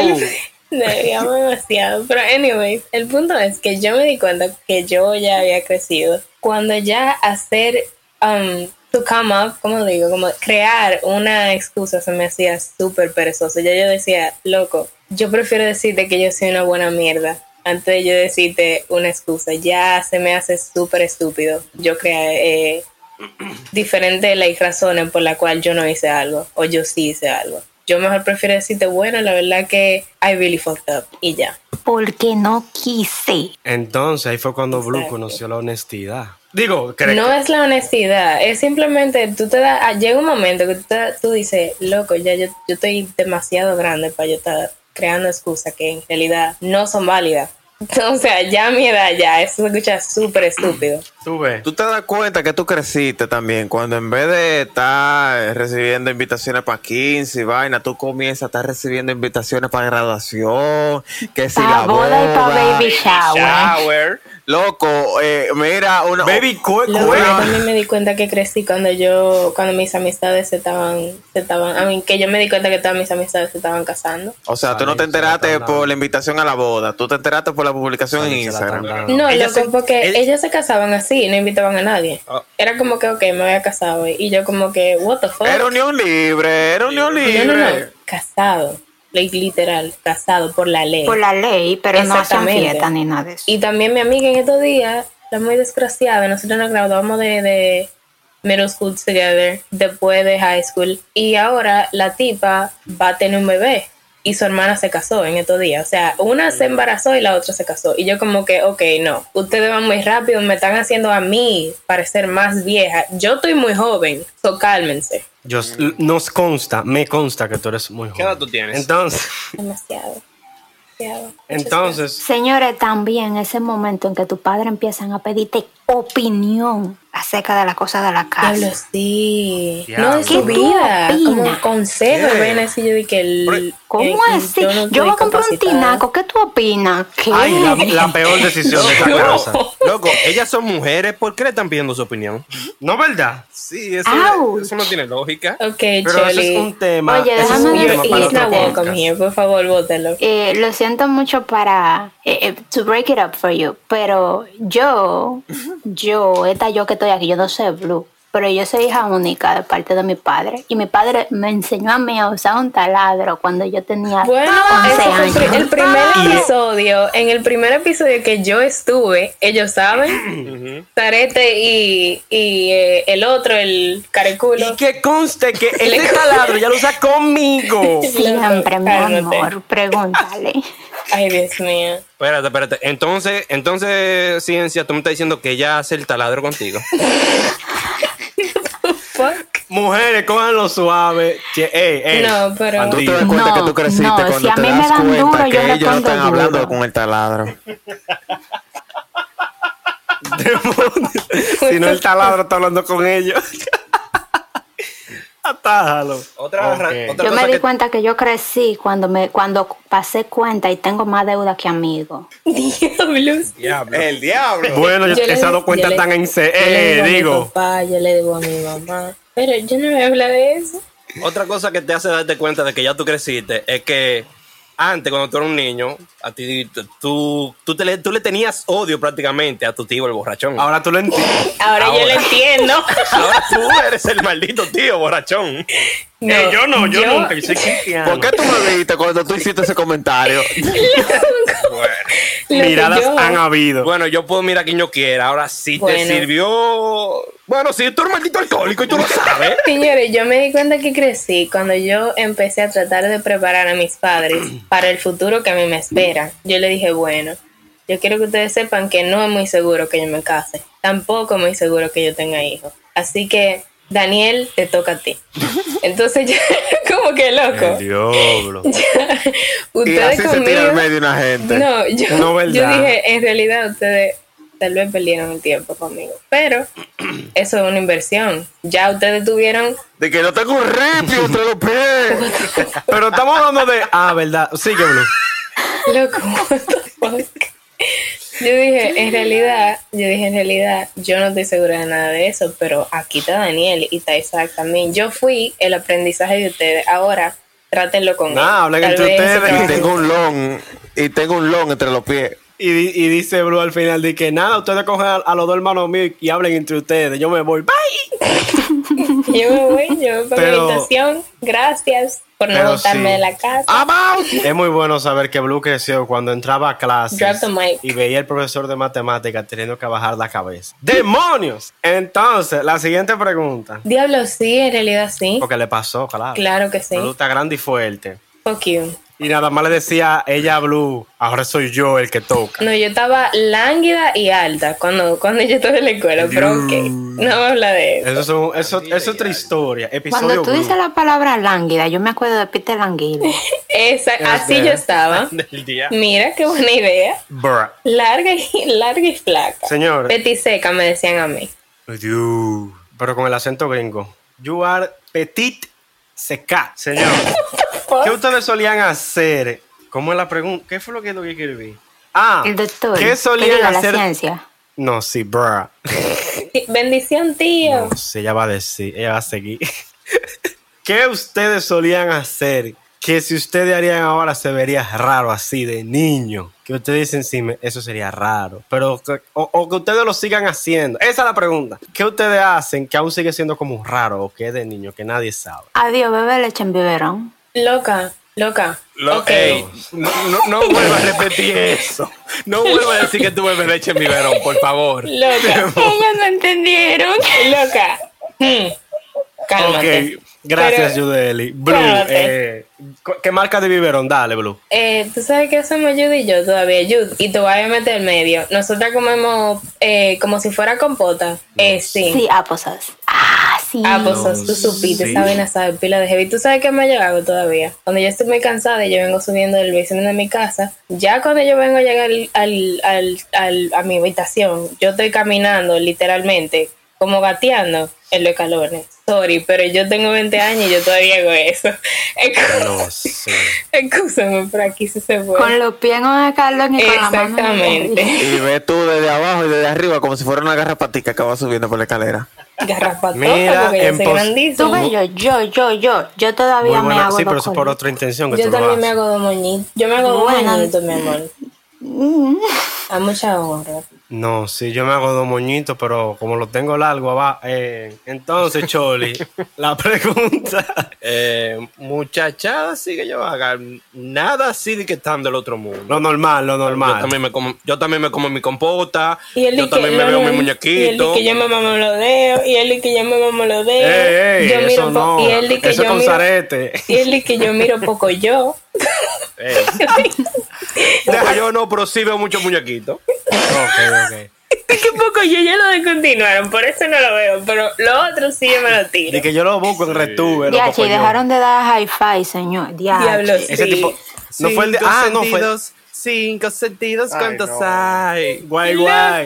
Speaker 2: Deberíamos demasiado. Pero, anyways, el punto es que yo me di cuenta que yo ya había crecido. Cuando ya hacer, um, to come up, como digo, como crear una excusa se me hacía súper perezoso. Ya yo decía, loco, yo prefiero decirte que yo soy una buena mierda antes de yo decirte una excusa. Ya se me hace súper estúpido. Yo creé eh, diferentes like, razones por la cual yo no hice algo o yo sí hice algo. Yo mejor prefiero decirte, bueno, la verdad que I really fucked up y ya.
Speaker 1: Porque no quise.
Speaker 4: Entonces ahí fue cuando Blue
Speaker 2: Exacto.
Speaker 4: conoció la honestidad. Digo, cre-
Speaker 2: No es la honestidad, es simplemente tú te das, ah, llega un momento que tú, te- tú dices, loco, ya yo, yo estoy demasiado grande para yo estar creando excusas que en realidad no son válidas. O sea, ya a mi edad ya, eso se escucha súper estúpido.
Speaker 4: tú ves.
Speaker 5: Tú te das cuenta que tú creciste también cuando en vez de estar recibiendo invitaciones para 15 y vaina, tú comienzas a estar recibiendo invitaciones para graduación, que si
Speaker 1: Pa'
Speaker 5: la
Speaker 1: boda y pa'
Speaker 5: boda.
Speaker 1: baby shower.
Speaker 3: Shower.
Speaker 5: Loco, eh, mira, una,
Speaker 4: Baby, cu-
Speaker 2: yo también me di cuenta que crecí cuando yo, cuando mis amistades se estaban, se estaban, a mí que yo me di cuenta que todas mis amistades se estaban casando.
Speaker 5: o sea, tú no te enteraste por la invitación a la boda, tú te enteraste por la publicación en Instagram.
Speaker 2: No,
Speaker 3: Ella
Speaker 2: loco,
Speaker 3: se-
Speaker 2: porque
Speaker 3: ella-
Speaker 2: ellos se casaban así, no invitaban a nadie.
Speaker 3: Oh.
Speaker 2: Era como que, ok, me voy a casar hoy. Y yo como que, what the fuck?
Speaker 5: Era unión libre, era unión libre.
Speaker 2: No, no, no, casado. Literal, casado por la ley.
Speaker 1: Por la ley, pero no hacen fiesta ni nada de eso.
Speaker 2: Y también mi amiga en estos días, la muy desgraciada, nosotros nos graduamos de, de middle school together, después de high school, y ahora la tipa va a tener un bebé. Y su hermana se casó en estos días. O sea, una se embarazó y la otra se casó. Y yo como que, ok, no, ustedes van muy rápido, me están haciendo a mí parecer más vieja. Yo estoy muy joven, so cálmense.
Speaker 4: Yo, nos consta, me consta que tú eres muy joven.
Speaker 3: ¿Qué edad tú tienes?
Speaker 4: Entonces,
Speaker 2: Demasiado. demasiado.
Speaker 4: entonces,
Speaker 1: Señores, también ese momento en que tus padres empiezan a pedirte opinión acerca de las cosas de la
Speaker 2: Diablo,
Speaker 1: casa.
Speaker 2: sí.
Speaker 4: Diablo.
Speaker 2: No de
Speaker 1: ¿Qué
Speaker 2: su vida. Como consejo.
Speaker 3: ¿Qué?
Speaker 2: Ven así yo de que el.
Speaker 1: ¿Cómo
Speaker 2: eh,
Speaker 1: así?
Speaker 2: Yo, no
Speaker 1: voy a comprar un tinaco. ¿Qué tú opinas? ¿Qué?
Speaker 4: ay, la, la peor decisión de esta casa.
Speaker 3: Loco, ellas son mujeres. ¿Por qué le están pidiendo su opinión?
Speaker 4: ¿No verdad?
Speaker 3: Sí, eso, eso no tiene lógica.
Speaker 2: Ok,
Speaker 4: Pero
Speaker 2: Choli.
Speaker 4: es un tema.
Speaker 1: Oye,
Speaker 4: es
Speaker 1: déjame
Speaker 2: he's not welcome here. Por favor, bótalo.
Speaker 1: Eh, lo siento mucho para eh, eh, to break it up for you, pero yo, yo, esta yo que estoy aquí, yo no soy blue, pero yo soy hija única de parte de mi padre y mi padre me enseñó a mí a usar un taladro cuando yo tenía
Speaker 2: Bueno,
Speaker 1: 11
Speaker 2: ese fue el, pri-
Speaker 1: años.
Speaker 2: el primer
Speaker 4: Y-
Speaker 2: episodio. En el primer episodio que yo estuve, ellos saben. Tarete y, y eh, el otro, el careculo.
Speaker 4: Y que conste que este taladro ya lo usa conmigo.
Speaker 1: Siempre, mi amor, pregúntale.
Speaker 2: Ay, Dios mío.
Speaker 3: Espérate, espérate. Entonces, entonces, ciencia, tú me estás diciendo que ella hace el taladro contigo.
Speaker 2: Fuck.
Speaker 4: Mujeres, cójanlo suave. Che, ey, ey.
Speaker 2: No, pero.
Speaker 5: Cuando tú te das cuenta
Speaker 1: No,
Speaker 5: que tú creciste,
Speaker 1: no,
Speaker 5: cuando
Speaker 1: si a
Speaker 5: te
Speaker 1: mí
Speaker 5: das
Speaker 1: me dan
Speaker 5: cuenta
Speaker 1: duro,
Speaker 5: que
Speaker 1: yo
Speaker 5: ellos no están hablando con el taladro.
Speaker 4: si no el taladro está hablando con ellos. Atájalo.
Speaker 3: Otra,
Speaker 4: Ok.
Speaker 3: ra- otra
Speaker 1: Yo
Speaker 3: cosa
Speaker 1: me di
Speaker 3: que-
Speaker 1: cuenta que yo crecí cuando me cuando pasé cuenta y tengo más deuda que amigos.
Speaker 2: Diablos.
Speaker 3: Diablo.
Speaker 5: El diablo.
Speaker 4: Bueno, yo,
Speaker 2: Yo
Speaker 4: esas dos cuentas están en C.
Speaker 2: Yo le debo a mi
Speaker 4: digo.
Speaker 2: papá, yo le debo a mi mamá. Pero yo no voy a hablar de eso.
Speaker 3: Otra cosa que te hace darte cuenta de que ya tú creciste es que antes, cuando tú eras un niño, a ti tú, tú, te le, tú le tenías odio prácticamente a tu tío, el borrachón.
Speaker 4: Ahora tú lo entiendes.
Speaker 2: Ahora, yo
Speaker 3: Ahora.
Speaker 2: lo entiendo.
Speaker 3: Ahora tú eres el maldito tío borrachón.
Speaker 2: No,
Speaker 4: Eh, yo no, yo, nunca. Yo soy cristiano.
Speaker 5: ¿Por qué tú me viste cuando tú hiciste ese comentario?
Speaker 3: Bueno.
Speaker 4: Miradas
Speaker 2: yo-
Speaker 4: han habido.
Speaker 3: Bueno, yo puedo mirar a quien yo quiera. Ahora, si
Speaker 2: Bueno.
Speaker 3: te sirvió. Bueno, si tú eres un maldito alcohólico y tú lo sabes.
Speaker 2: Señores, yo me di cuenta que crecí cuando yo empecé a tratar de preparar a mis padres para el futuro que a mí me espera. Yo le dije, bueno, yo quiero que ustedes sepan que no es muy seguro que yo me case. Tampoco es muy seguro que yo tenga hijos. Así que, Daniel, te toca a ti. Entonces yo, como que loco.
Speaker 4: El diablo.
Speaker 5: Y
Speaker 2: Ustedes
Speaker 5: así se tira al medio una gente.
Speaker 2: No, yo,
Speaker 4: No, ¿verdad?
Speaker 2: yo dije, en realidad ustedes tal vez perdieron el tiempo conmigo. Pero eso es una inversión. Ya ustedes tuvieron
Speaker 5: De que no tengo un ripio entre los pies.
Speaker 4: Pero estamos hablando de. Ah, verdad. Sigue, Blue.
Speaker 2: Loco, what the fuck? Yo dije, en realidad, yo dije, en realidad, yo no estoy segura de nada de eso, pero aquí está Daniel y está Isaac también. Yo fui el aprendizaje de ustedes. Ahora, trátenlo con
Speaker 4: Nah,
Speaker 2: él.
Speaker 4: hablen entre ustedes.
Speaker 5: Y tengo un long. Y tengo un long entre los pies.
Speaker 4: Y, y dice Blue al final: de que nada, ustedes cogen a, a los dos hermanos míos y hablen entre ustedes. Yo me voy. Bye.
Speaker 2: Yo me voy, yo me voy para
Speaker 4: Pero-
Speaker 2: mi habitación. Gracias por no
Speaker 4: Pero
Speaker 2: botarme
Speaker 4: sí.
Speaker 2: de la casa.
Speaker 4: Es muy bueno saber que Blue creció cuando entraba a clases
Speaker 2: mic.
Speaker 4: y veía al profesor de matemáticas teniendo que bajar la cabeza. ¡Demonios! Entonces, la siguiente pregunta.
Speaker 2: Diablo, sí, en realidad sí.
Speaker 4: Porque le pasó, claro.
Speaker 2: Claro que sí.
Speaker 4: Blue está grande y fuerte.
Speaker 2: Fuck you.
Speaker 4: Y nada más le decía ella a Blue, ahora soy yo el que toca.
Speaker 2: No, yo estaba lánguida y alta cuando, cuando yo estaba en la escuela, pero ok, no me habla de eso.
Speaker 4: Eso es, un- eso, eso es otra historia. Episodio
Speaker 1: Cuando tú
Speaker 4: Blue.
Speaker 1: dices la palabra lánguida, yo me acuerdo de Peter Languila.
Speaker 2: Esa, así yo estaba. Mira qué buena idea.
Speaker 4: Bruh.
Speaker 2: Larga y, larga y flaca.
Speaker 4: Señor.
Speaker 2: Petiseca me decían a mí.
Speaker 4: You. Pero con el acento gringo. You are petit seca. Señor, ¿qué ustedes solían hacer? ¿Cómo es la pregunta? ¿Qué fue lo que yo escribí? Ah,
Speaker 1: El doctor.
Speaker 4: ¿qué solían
Speaker 1: la
Speaker 4: hacer?
Speaker 1: ciencia.
Speaker 4: No, sí, bruh.
Speaker 2: Bendición, tío.
Speaker 4: No, sí, ella va a decir, ella va a seguir. ¿Qué ustedes solían hacer que si ustedes harían ahora se vería raro así de niño? Que ustedes dicen, sí, eso sería raro. Pero, que- o, o que ustedes lo sigan haciendo. Esa es la pregunta. ¿Qué ustedes hacen que aún sigue siendo como raro o que es de niño, que nadie sabe?
Speaker 1: Adiós, bebé leche en biberón.
Speaker 2: Loca, loca.
Speaker 3: Lo-
Speaker 2: Ok.
Speaker 3: ey, no, no, no vuelvas a repetir eso. No vuelvas a decir que tú bebes leche en biberón, por favor.
Speaker 2: Loca.
Speaker 1: Ellos no entendieron.
Speaker 2: Loca. Hmm. Cálmate.
Speaker 4: Ok, gracias,
Speaker 2: Pero-
Speaker 4: Yudeli. Blue,
Speaker 2: Cálmate.
Speaker 4: eh, ¿qué marca de biberón? Dale, Blue.
Speaker 2: Eh, Tú sabes que hacemos Judy y yo todavía, Jude, y te voy a meter en medio. Nosotras comemos eh, como si fuera compota. Eh, sí.
Speaker 1: Sí, aposas. Ah, sí.
Speaker 2: Sos- tú supiste,
Speaker 4: sí.
Speaker 2: esa vaina sabe pila de heavy. ¿Tú sabes qué me yo hago todavía? Cuando yo estoy muy cansada y yo vengo subiendo del basement de mi casa, ya cuando yo vengo a llegar al, al, al, al- a mi habitación, yo estoy caminando literalmente, como gateando en los calones. Sorry, pero yo tengo 20 años y yo todavía hago eso.
Speaker 4: No sé.
Speaker 2: Excúsame, por aquí sí se puede.
Speaker 1: Con los pies en un escalón y con la mano
Speaker 2: Exactamente.
Speaker 5: Y ves tú desde abajo y desde arriba como si fuera una garrapatica que va subiendo por la escalera.
Speaker 2: Garrapatota,
Speaker 4: Mira,
Speaker 2: porque yo soy
Speaker 4: pos-
Speaker 1: Tú
Speaker 2: grandísimo.
Speaker 1: ves, yo, yo, yo, yo, yo todavía
Speaker 4: Muy
Speaker 1: me
Speaker 4: buena.
Speaker 1: hago
Speaker 4: Sí, pero eso por otra intención que
Speaker 2: Yo
Speaker 4: tú
Speaker 2: también me hago dos moñitos. Yo me hago dos moñitos, mi amor. A mucha honra.
Speaker 4: No, sí, yo me hago dos moñitos, pero como lo tengo largo abajo. eh, entonces, Choli, la pregunta.
Speaker 3: Eh, muchachada, sí que yo haga nada así de que están del otro mundo.
Speaker 4: Lo normal, lo
Speaker 3: Yo
Speaker 4: normal.
Speaker 3: también, me como, yo también me como mi compota.
Speaker 2: Y él
Speaker 3: yo también
Speaker 2: que,
Speaker 3: me
Speaker 2: no,
Speaker 3: veo
Speaker 2: no,
Speaker 3: mi
Speaker 2: Y él
Speaker 3: muñequito.
Speaker 2: que yo me mamo los dedos. Y él que yo me mamo los dedos.
Speaker 4: Ey, ey,
Speaker 2: yo
Speaker 4: eso
Speaker 2: miro
Speaker 4: no.
Speaker 2: y él que
Speaker 4: eso
Speaker 2: yo
Speaker 4: con
Speaker 2: miro,
Speaker 4: zarete.
Speaker 2: y él que yo miro poco yo.
Speaker 3: Porque yo no, pero sí veo muchos muñequitos.
Speaker 4: Ok, ok.
Speaker 2: Es que poco yo ya lo descontinuaron, por eso no lo veo. Pero lo otro sí yo me lo tiro.
Speaker 4: De que yo lo busco en Retube. lo
Speaker 1: Diache,
Speaker 4: poco
Speaker 1: y
Speaker 4: yo.
Speaker 1: dejaron de dar hi-fi, señor.
Speaker 2: Diablo,
Speaker 4: Ese
Speaker 2: sí.
Speaker 4: tipo. No fue el de.
Speaker 3: Cinco
Speaker 4: Ah, no fue.
Speaker 3: sentidos, Cinco sentidos,
Speaker 4: Ay,
Speaker 3: ¿cuántos
Speaker 4: no.
Speaker 3: hay?
Speaker 4: Guay, guay.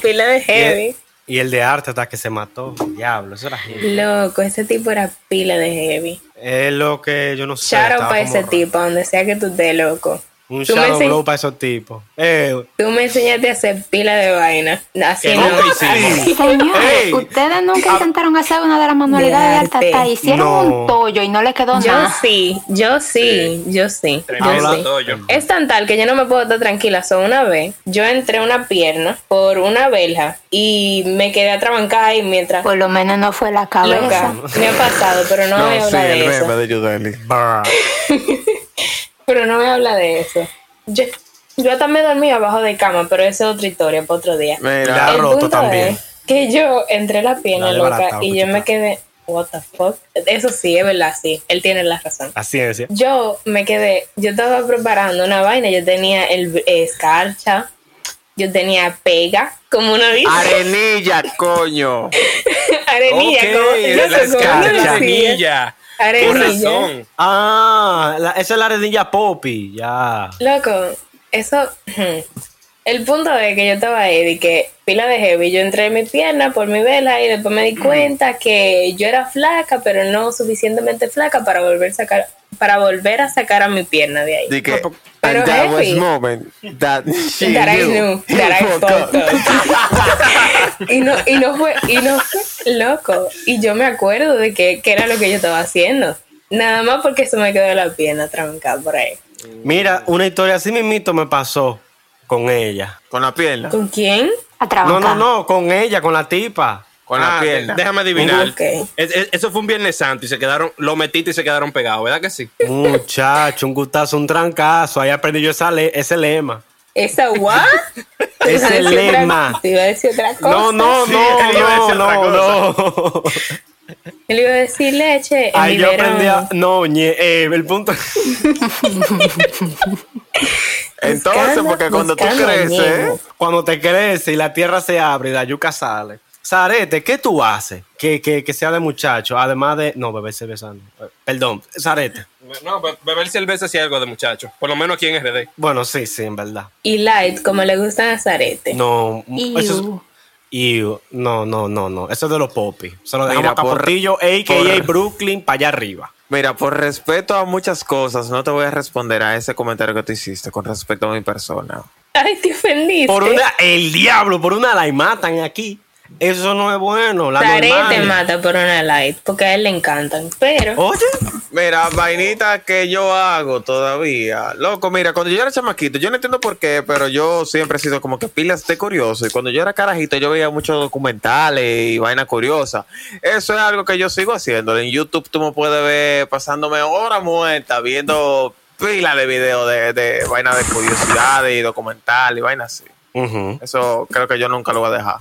Speaker 2: Pila de heavy.
Speaker 4: Y el de arte hasta que se mató. Diablo, eso era heavy.
Speaker 2: Loco, ese tipo era pila de heavy.
Speaker 4: Es lo que yo no sé.
Speaker 2: Shout out
Speaker 4: estaba
Speaker 2: para ese tipo, donde sea que tú estés loco.
Speaker 4: Un
Speaker 2: Tú
Speaker 4: shadow blow para esos tipos. Eh,
Speaker 2: Tú me enseñaste a hacer pila de vaina. Así no.
Speaker 3: nunca hicimos.
Speaker 1: Señores, ustedes nunca intentaron hacer una de las manualidades de alta
Speaker 2: arte.
Speaker 1: hasta hicieron
Speaker 4: No.
Speaker 1: un tollo y no les quedó
Speaker 2: Yo
Speaker 1: nada.
Speaker 2: sí, yo sí, yo sí. Yo sí.
Speaker 3: tollo.
Speaker 2: Es tan tal que yo no me puedo estar tranquila. So, una vez yo entré una pierna por una verja y me quedé atrabancada ahí mientras.
Speaker 1: Por lo menos no fue la cabeza.
Speaker 2: Loca, me ha pasado, pero no, voy a
Speaker 5: sí,
Speaker 2: hablar
Speaker 5: el
Speaker 2: de eso.
Speaker 5: meme de.
Speaker 2: Pero no voy a hablar de eso. yo, yo también dormí abajo de cama, pero esa es otra historia para otro día.
Speaker 4: La
Speaker 5: Mira,
Speaker 4: ha
Speaker 2: El
Speaker 4: roto
Speaker 2: punto
Speaker 4: también.
Speaker 2: es que yo entré la pierna
Speaker 4: La
Speaker 2: loca y yo me quedé, what the fuck. Eso sí, es verdad, sí. Él tiene la razón.
Speaker 4: La ciencia.
Speaker 2: Yo me quedé, yo estaba preparando una vaina, yo tenía el eh, escarcha, yo tenía pega, como uno dice,
Speaker 5: arenilla, coño.
Speaker 2: arenilla, como, yo
Speaker 3: la escarcha,
Speaker 2: decía.
Speaker 3: arenilla.
Speaker 4: Ah, la- esa es la arenilla Poppy, ya.
Speaker 2: Loco, eso. El punto es que yo estaba ahí, de que pila de heavy, yo entré en mi pierna por mi vela y después me di cuenta que yo era flaca, pero no suficientemente flaca para volver a sacar, para volver a sacar a mi pierna de ahí.
Speaker 5: Que,
Speaker 2: Pero
Speaker 5: and that was moment that she
Speaker 2: That I
Speaker 5: knew.
Speaker 2: that I fucked up. Y no, y no fue, y no fue loco. Y yo me acuerdo de que, que era lo que yo estaba haciendo. Nada más porque se me quedó la pierna trancada por ahí.
Speaker 4: Mira, una historia así mismito me pasó con ella.
Speaker 5: Con la pierna.
Speaker 2: ¿Con quién?
Speaker 1: A
Speaker 4: No,
Speaker 1: trabajar.
Speaker 4: no, no, con ella, con la tipa.
Speaker 5: Con la
Speaker 3: Ah,
Speaker 5: pierna.
Speaker 3: Déjame adivinar.
Speaker 2: Ok.
Speaker 3: Es- es- eso fue un Viernes Santo y se quedaron, lo metiste y se quedaron pegados, ¿verdad que sí?
Speaker 4: Muchacho, un gustazo, un trancazo. Ahí aprendí yo esa le- ese lema.
Speaker 2: ¿Esa what? Decir otra-
Speaker 4: lema.
Speaker 2: Te iba a decir otra cosa.
Speaker 4: No, no,
Speaker 3: Sí,
Speaker 4: no,
Speaker 3: él iba a
Speaker 4: no, no, no.
Speaker 2: Él iba a decir leche.
Speaker 4: Ahí yo aprendí a... No, ñe, eh, el punto...
Speaker 5: Entonces,
Speaker 2: Buscando-
Speaker 5: porque cuando tú creces.
Speaker 4: Cuando te crece y la tierra se abre y la yuca sale. Sarete, ¿qué tú haces? Que, que, que sea de muchacho, además de... No, bebé cerveza no. Eh, Perdón, Sarete.
Speaker 3: No, be- beber cerveza sí es algo de muchachos. Por lo menos aquí en RD.
Speaker 4: Bueno, sí, sí, en verdad.
Speaker 2: Y light, como le gustan a Zarete.
Speaker 4: No,
Speaker 1: Iu.
Speaker 4: eso es... Iu. No, no, no, no. Eso es de los popis. Se lo dejamos
Speaker 5: Mira,
Speaker 4: a
Speaker 5: por-
Speaker 4: Capotillo, a.k.a.
Speaker 5: por-
Speaker 4: Brooklyn, para allá arriba.
Speaker 5: mira, por respeto a muchas cosas, no te voy a responder a ese comentario que tú hiciste con respecto a mi persona.
Speaker 2: Ay, te ofendiste.
Speaker 4: Por una... El diablo, por una la matan aquí. Eso no es bueno. La
Speaker 2: Zarete
Speaker 4: normal.
Speaker 2: mata por una light, porque a él le encantan. Pero,
Speaker 4: Oye,
Speaker 5: Mira, vainita que yo hago todavía. Loco, mira, cuando yo era chamaquito, yo no entiendo por qué, pero yo siempre he sido como que pilas de curioso. Y cuando yo era carajito, yo veía muchos documentales y vaina curiosa. Eso es algo que yo sigo haciendo. En YouTube tú me puedes ver pasándome horas muertas viendo pilas de videos de, de vaina de curiosidades y documentales y vaina así. Eso creo que yo nunca lo voy a dejar.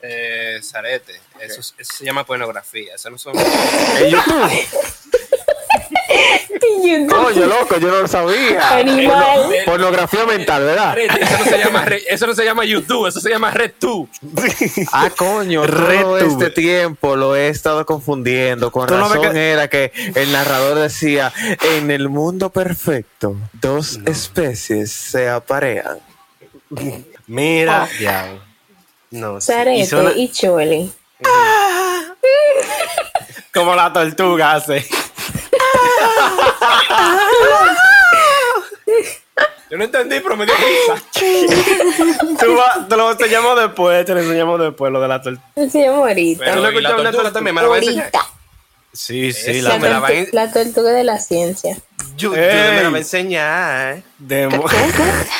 Speaker 3: Eh, Zarete, eso, es- eso se llama pornografía. Eso no son.
Speaker 5: En YouTube. Coño, loco, yo no lo sabía.
Speaker 2: Animal.
Speaker 5: Porno- pornografía mental, ¿verdad?
Speaker 3: Zarete, eso no se llama, re- eso no se llama YouTube, eso se llama RedTube.
Speaker 5: Ah, coño, todo
Speaker 4: Retuve.
Speaker 5: este tiempo lo he estado confundiendo. Con
Speaker 4: Tú no
Speaker 5: razón
Speaker 4: que-
Speaker 5: era que el narrador decía, en el mundo perfecto, dos especies se aparean.
Speaker 4: Mira, diablo. No, sí. Y suena
Speaker 2: y Chole.
Speaker 4: como la tortuga hace.
Speaker 3: Yo no entendí, pero me dio risa.
Speaker 4: Tú vas- te lo enseñamos después, te lo enseñamos después, lo de la tortuga.
Speaker 2: Se llama ahorita.
Speaker 3: Pero
Speaker 4: no
Speaker 3: la
Speaker 4: una
Speaker 3: tortuga también me la va a enseñar.
Speaker 4: Sí, sí, la,
Speaker 2: La,
Speaker 3: me la va a
Speaker 2: tortu-
Speaker 3: en-
Speaker 2: la tortuga de la ciencia.
Speaker 3: Yo,
Speaker 4: Ey.
Speaker 3: me la va a enseñar.
Speaker 4: demo,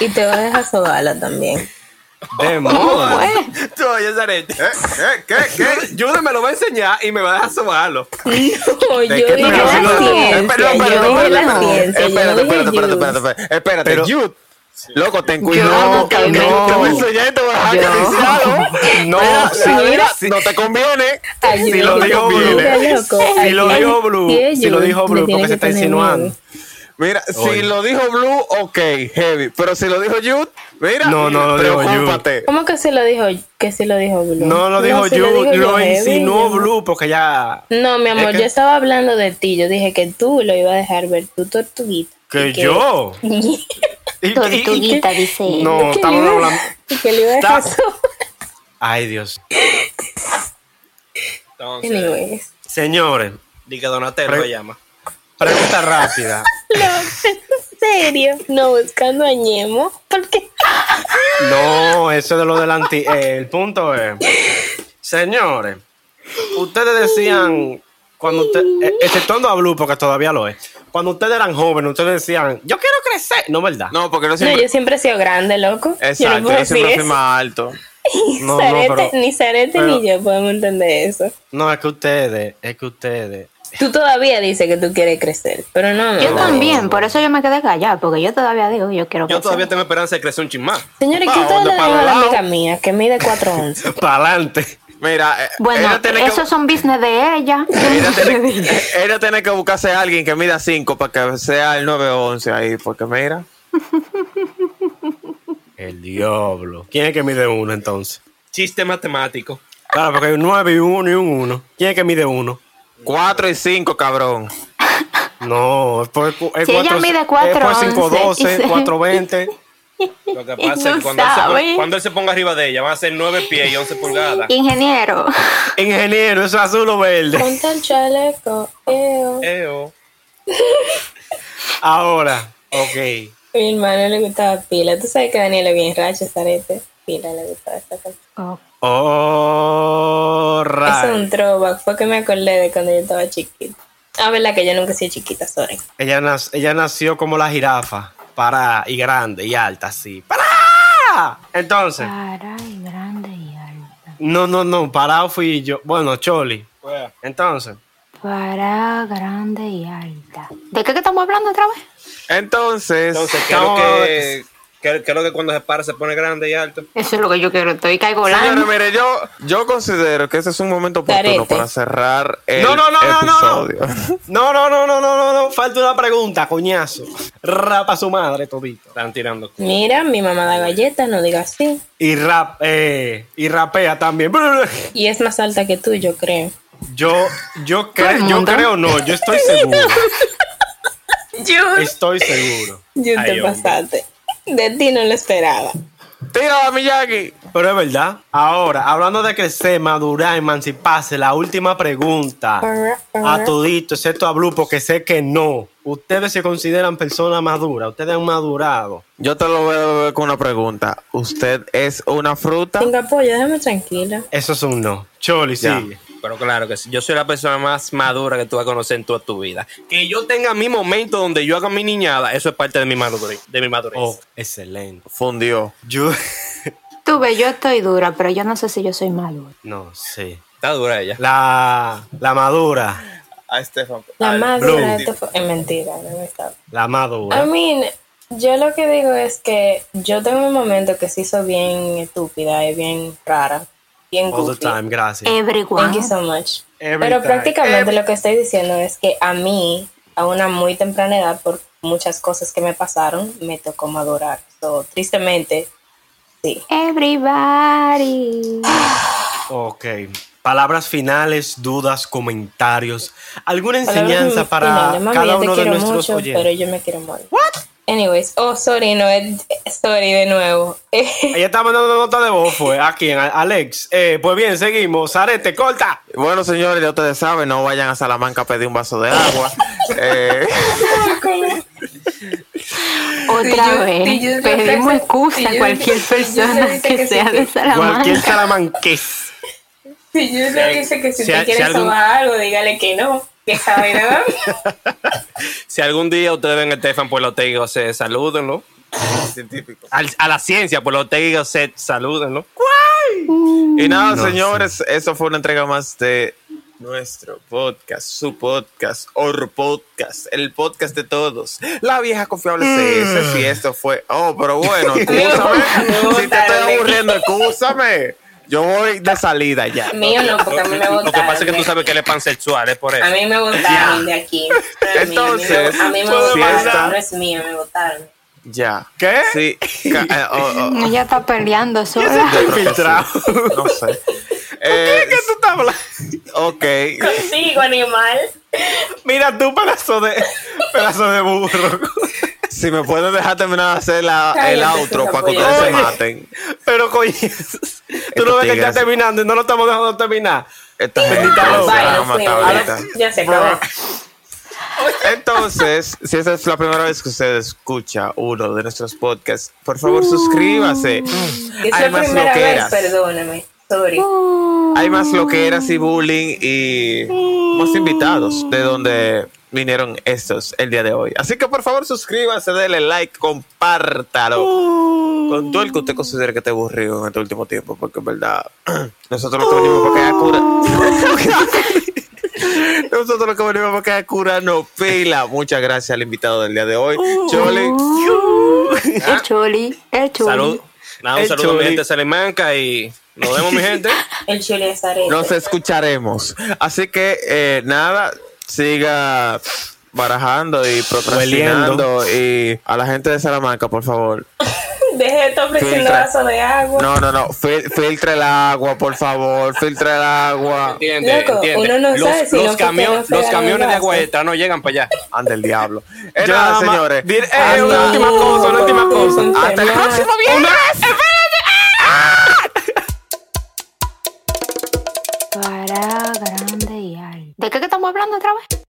Speaker 2: Y te voy a dejar sobarla también.
Speaker 4: demo.
Speaker 3: Tú, oye, Zarete. ¿Qué? ¿Qué? ¿Qué? Jude me lo va a enseñar y me va a dejar sobarlo.
Speaker 2: No, yo
Speaker 5: ¿De
Speaker 2: dije la ciencia.
Speaker 5: Espérate,
Speaker 2: Yo
Speaker 5: espérate,
Speaker 2: dije la
Speaker 5: espérate,
Speaker 2: ciencia.
Speaker 5: Espérate, espérate, espérate, espérate, espérate. Espérate,
Speaker 4: Pero-
Speaker 5: Jude. Loco, ten cuidado.
Speaker 2: no,
Speaker 5: no,
Speaker 2: no.
Speaker 5: te voy a enseñar y te voy a dejar
Speaker 2: Yo.
Speaker 5: acariciado.
Speaker 4: No,
Speaker 5: te conviene.
Speaker 4: Si lo dijo Blue, si lo dijo Blue, si lo dijo Blue, porque se está insinuando.
Speaker 5: Mira, si lo dijo Blue, ok, heavy. Pero si lo dijo Jude, mira,
Speaker 4: No, no lo dijo Jude.
Speaker 5: preocúpate.
Speaker 2: ¿Cómo que se lo dijo? Que se lo dijo Blue?
Speaker 4: No lo dijo
Speaker 2: se
Speaker 4: yo,
Speaker 2: digo
Speaker 4: lo
Speaker 2: heavy,
Speaker 4: insinuó Blue porque ya.
Speaker 2: No, mi amor,
Speaker 4: Es que-
Speaker 2: yo estaba hablando de ti. Yo dije que tú lo ibas a dejar ver tu tortuguita.
Speaker 4: Que yo. Y-
Speaker 1: Tortuguita, dice él.
Speaker 4: No, estamos hablando.
Speaker 2: y que le iba a dejar
Speaker 4: Está-. Ay, Dios.
Speaker 3: Entonces,
Speaker 2: Anyways.
Speaker 4: Señores,
Speaker 3: di que Donatello
Speaker 4: Pre-
Speaker 3: me llama.
Speaker 4: pregunta rápida.
Speaker 2: No, en serio. No, buscando a Ñemo. Porque
Speaker 4: No, eso de lo del anti. eh, el punto es. Señores, ustedes decían. Cuando usted, eh, exceptuando a Blue, porque todavía lo es. Cuando ustedes eran jóvenes, ustedes decían, yo quiero crecer. No, ¿verdad?
Speaker 5: No, porque no
Speaker 2: no,
Speaker 5: siempre.
Speaker 2: yo siempre he sido grande, loco. yo
Speaker 5: Exacto,
Speaker 2: no puedo
Speaker 5: yo siempre fui más alto.
Speaker 4: No, no, pero-
Speaker 2: ni Zarete
Speaker 4: pero-
Speaker 2: ni yo podemos entender eso.
Speaker 4: No, es que ustedes, es que ustedes
Speaker 2: Tú todavía dices que tú quieres crecer, pero no, mi
Speaker 1: Yo
Speaker 2: amor.
Speaker 1: también, por eso yo me quedé callada, porque yo todavía digo, yo quiero
Speaker 3: Yo
Speaker 1: crecer.
Speaker 3: todavía tengo esperanza de crecer un chin más.
Speaker 2: Señores, ¿qué ustedes le dijo a la amiga mía que mide 4'11"?
Speaker 4: Para adelante.
Speaker 5: Mira, eh,
Speaker 1: Bueno,
Speaker 5: tiene que-
Speaker 1: esos son business de ella.
Speaker 5: Ella tiene, ella tiene que buscarse a alguien que mida 5 para que sea el 9 o 11 ahí, porque mira.
Speaker 4: El diablo. ¿Quién es que mide uno entonces?
Speaker 3: Chiste matemático.
Speaker 4: Claro, porque hay un 9 y un 1 y un 1. ¿Quién es que mide uno?
Speaker 5: 4 y 5, cabrón.
Speaker 4: No, es por, es
Speaker 1: Si ella mide 4,
Speaker 4: 5,
Speaker 1: 11,
Speaker 4: 12,
Speaker 1: y se-
Speaker 4: 4, 20.
Speaker 3: Lo que pasa
Speaker 1: no
Speaker 3: es que cuando él, se cuando él se ponga arriba de ella, van a ser 9 pies y 11 pulgadas.
Speaker 1: Ingeniero.
Speaker 4: Ingeniero, ¿eso es azul o verde?
Speaker 2: Ponte el chaleco, eo.
Speaker 3: Eo.
Speaker 4: Ahora, ok.
Speaker 2: Mi hermano le gustaba pila. Tú sabes que Daniel es bien racha, Sarete. Pila le gustaba esta canción.
Speaker 1: Oh,
Speaker 4: Oh,
Speaker 2: Eso es un throwback. Fue que me acordé de cuando yo estaba chiquita. Ah, verdad que yo nunca he sido chiquita, sorry.
Speaker 4: ella, nas- ella nació como la jirafa, para y grande y alta, así. ¡Para! Entonces,
Speaker 1: Para y grande y alta.
Speaker 4: no, no, no, parado fui yo. Bueno, Choli. Entonces,
Speaker 1: Para grande y alta. ¿De qué que estamos hablando otra vez?
Speaker 5: Entonces,
Speaker 3: Entonces, ¿qué es, que, es lo que cuando se para se pone grande y alto?
Speaker 1: Eso es lo que yo quiero. Estoy caigo
Speaker 5: señores,
Speaker 1: volando.
Speaker 5: mire, yo, yo considero que ese es un momento oportuno
Speaker 2: Carete.
Speaker 5: para cerrar el
Speaker 4: No, no, no, no, no,
Speaker 5: episodio.
Speaker 4: no, no, no, no, no, no, no, falta una pregunta, coñazo. Rapa su madre todito.
Speaker 3: Están tirando.
Speaker 2: Mira, mi mamá da galletas, no digas así.
Speaker 4: Y rap, eh, y rapea también.
Speaker 2: Y es más alta que tú, yo creo.
Speaker 4: Yo, yo, cre- yo creo no, yo estoy seguro.
Speaker 2: Yo,
Speaker 4: Estoy seguro.
Speaker 2: yo te
Speaker 3: Ay, hombre.
Speaker 2: De ti no lo esperaba.
Speaker 5: Tira, Miyagi.
Speaker 4: Pero es verdad. Ahora, hablando de crecer, madurar, emanciparse, la última pregunta a todito, excepto a Blue, porque sé que no. Ustedes se consideran personas maduras, ustedes han madurado.
Speaker 5: Yo te lo voy a ver con una pregunta. ¿Usted es una fruta?
Speaker 2: Sin apoyo, déjame tranquila.
Speaker 4: Eso es un no. Choli,
Speaker 5: Ya.
Speaker 4: sigue.
Speaker 3: Pero claro que sí. Yo soy la persona más madura que tú vas a conocer en toda tu vida. Que yo tenga mi momento donde yo haga mi niñada, eso es parte de mi madurez. De mi madurez.
Speaker 4: Oh, excelente.
Speaker 5: Fundió.
Speaker 4: Yo,
Speaker 1: Tú ves, yo estoy dura, pero yo no sé si yo soy madura.
Speaker 4: no sé.
Speaker 3: Está dura ella.
Speaker 4: La, la madura,
Speaker 5: A Estefan.
Speaker 2: La
Speaker 5: al-
Speaker 2: más
Speaker 4: Blue.
Speaker 2: dura de esto fue- Es mentira, no me estaba.
Speaker 4: la
Speaker 2: I
Speaker 4: madura.
Speaker 2: mean, yo lo que digo es que yo tengo un momento que sí soy bien estúpida y bien rara. Bien
Speaker 4: All the time, gracias.
Speaker 1: Everyone.
Speaker 2: Thank you so much.
Speaker 4: Every
Speaker 2: Pero
Speaker 4: time.
Speaker 2: prácticamente lo que estoy diciendo es que a mí, a una muy temprana edad, por muchas cosas que me pasaron, me tocó madurar. So, tristemente, sí.
Speaker 1: Everybody.
Speaker 4: Ok. Palabras finales, dudas, comentarios. ¿Alguna enseñanza
Speaker 2: Palabras
Speaker 4: para
Speaker 2: finales. Mami,
Speaker 4: cada uno de nuestros
Speaker 2: mucho,
Speaker 4: oyentes?
Speaker 2: pero yo me quiero morir. Anyways, oh, sorry, no, es- sorry de nuevo.
Speaker 4: Ella está mandando nota de voz, fue a quién, Alex. Eh, pues bien, seguimos. Arete, corta.
Speaker 5: Bueno, señores, ya ustedes saben, no vayan a Salamanca a pedir un vaso de agua. Eh,
Speaker 1: Otra
Speaker 2: yo-
Speaker 1: vez. Pedimos excusa a cualquier persona que,
Speaker 2: que sí,
Speaker 1: sea de. Salamanca.
Speaker 4: Cualquier salamanqués.
Speaker 2: Si yo le dice que si,
Speaker 4: si
Speaker 2: te
Speaker 4: hay-
Speaker 2: quieres
Speaker 4: si algún-
Speaker 2: algo, dígale que no. Que sabe nada.
Speaker 3: Si algún día ustedes ven a Estefan por los Ortega se salúdenlo.
Speaker 5: científico.
Speaker 3: Al- a la ciencia por los Ortega se salúdenlo.
Speaker 5: Y nada,
Speaker 4: No
Speaker 5: señores, eso fue una entrega más de nuestro podcast, su podcast, Horror Podcast, el podcast de todos. La vieja confiable CS, si esto fue. Oh, pero bueno, excúsame.
Speaker 2: Me
Speaker 5: si te estoy aburriendo, excúsame. Yo voy de salida ya.
Speaker 2: Mío no, porque a mí me
Speaker 3: Lo
Speaker 2: botaron.
Speaker 3: que pasa es que tú sabes que él es pansexual, es por eso.
Speaker 2: A mí me botaron de aquí.
Speaker 5: Entonces,
Speaker 2: a mí me
Speaker 5: ¿puedo
Speaker 2: botaron. No es mío, me botaron.
Speaker 5: Ya.
Speaker 4: ¿Qué?
Speaker 5: Sí. eh, oh, oh,
Speaker 1: Ella está peleando sola.
Speaker 5: yo creo que sí.
Speaker 4: Infiltrado.
Speaker 5: No sé. Eh,
Speaker 4: ¿Qué tú estás hablando?
Speaker 5: ok.
Speaker 2: Consigo, animal.
Speaker 4: Mira tú, pedazo de, pedazo de burro.
Speaker 5: Si me pueden dejar terminar de hacer la, el outro para que ustedes se maten.
Speaker 4: Pero coño, tú no ves que está terminando y no lo estamos dejando terminar.
Speaker 5: Esta gente.
Speaker 2: Ya se acabó.
Speaker 5: Entonces, si esa es la primera vez que usted escucha uno de nuestros podcasts, por favor suscríbase.
Speaker 2: Es la primera vez, perdóname. Sorry.
Speaker 5: Hay más loqueras y bullying y más invitados de donde vinieron estos el día de hoy. Así que por favor suscríbase, denle like, compártalo. Con todo el que usted considere que te aburrido en este último tiempo, porque en verdad nosotros lo que venimos para que haya cura. Nosotros lo que venimos a curarnos pila. Muchas gracias al invitado del día de hoy, Chole.
Speaker 1: El choli, el choli.
Speaker 3: Salud. Nada, un
Speaker 4: El
Speaker 3: saludo a mi gente de Salamanca y nos vemos, mi gente.
Speaker 2: El chuli es arete.
Speaker 5: Nos escucharemos. Así que eh, nada, siga barajando y procrastinando. Y a la gente de Salamanca, por favor.
Speaker 2: Deje de estar ofreciendo
Speaker 5: Filtra.
Speaker 2: vaso de agua.
Speaker 5: No, no, no. Fil- filtre el agua, por favor. Filtre el agua.
Speaker 3: Entiende,
Speaker 2: Loco,
Speaker 3: entiende.
Speaker 2: uno no
Speaker 3: los,
Speaker 2: sabe si
Speaker 3: los
Speaker 2: no
Speaker 3: los camiones de agua no llegan para allá.
Speaker 5: Anda el diablo. Es
Speaker 4: Ya,
Speaker 5: nada, señores.
Speaker 4: eh,
Speaker 5: Hasta-
Speaker 4: una última cosa, una última cosa.
Speaker 5: Hasta el próximo viernes.
Speaker 1: Para grande y alto. ¿De qué que estamos hablando otra vez?